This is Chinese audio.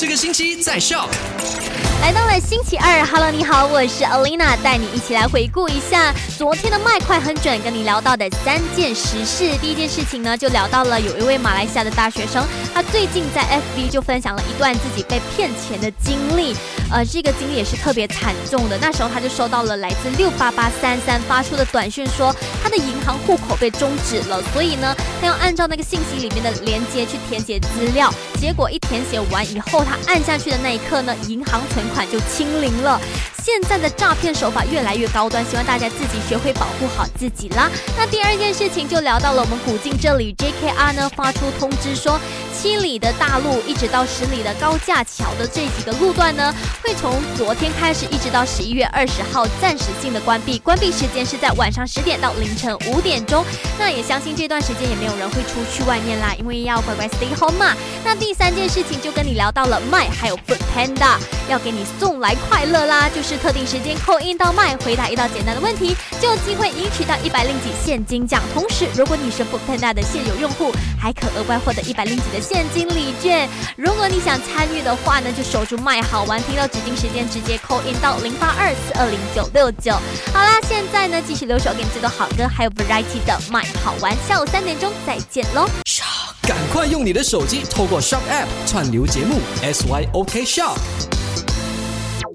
这个星期在 Shock。来到了星期二，Hello，你好，我是 Alina，带你一起来回顾一下昨天的麦快很准，跟你聊到的三件实事。第一件事情呢，就聊到了有一位马来西亚的大学生，他最近在 FB 就分享了一段自己被骗钱的经历，呃，这个经历也是特别惨重的。那时候他就收到了来自六八八三三发出的短讯，说他的银行户口被终止了，所以呢，他要按照那个信息里面的连接去填写资料。结果一填写完以后，他按下去的那一刻呢，银行存款就清零了。现在的诈骗手法越来越高端，希望大家自己学会保护好自己啦。那第二件事情就聊到了我们古晋这里，JKR 呢发出通知说，七里的大路一直到十里的高架桥的这几个路段呢，会从昨天开始一直到十一月二十号暂时性的关闭，关闭时间是在晚上十点到凌晨五点钟。那也相信这段时间也没有人会出去外面啦，因为要乖乖 stay home 嘛。那第三件事情就跟你聊到了麦还有 Food Panda 要给你送来快乐啦，就是。特定时间扣印到麦，回答一道简单的问题，就有机会赢取到一百零几现金奖。同时，如果你是 Book Panda 的现有用户，还可额外获得一百零几的现金礼券。如果你想参与的话呢，就守住麦好玩，听到指定时间直接扣 in 到零八二四二零九六九。好啦，现在呢继续留守给你最多好歌，还有 Variety 的麦好玩。下午三点钟再见喽！赶快用你的手机透过 Shop App 串流节目 SYOK Shop。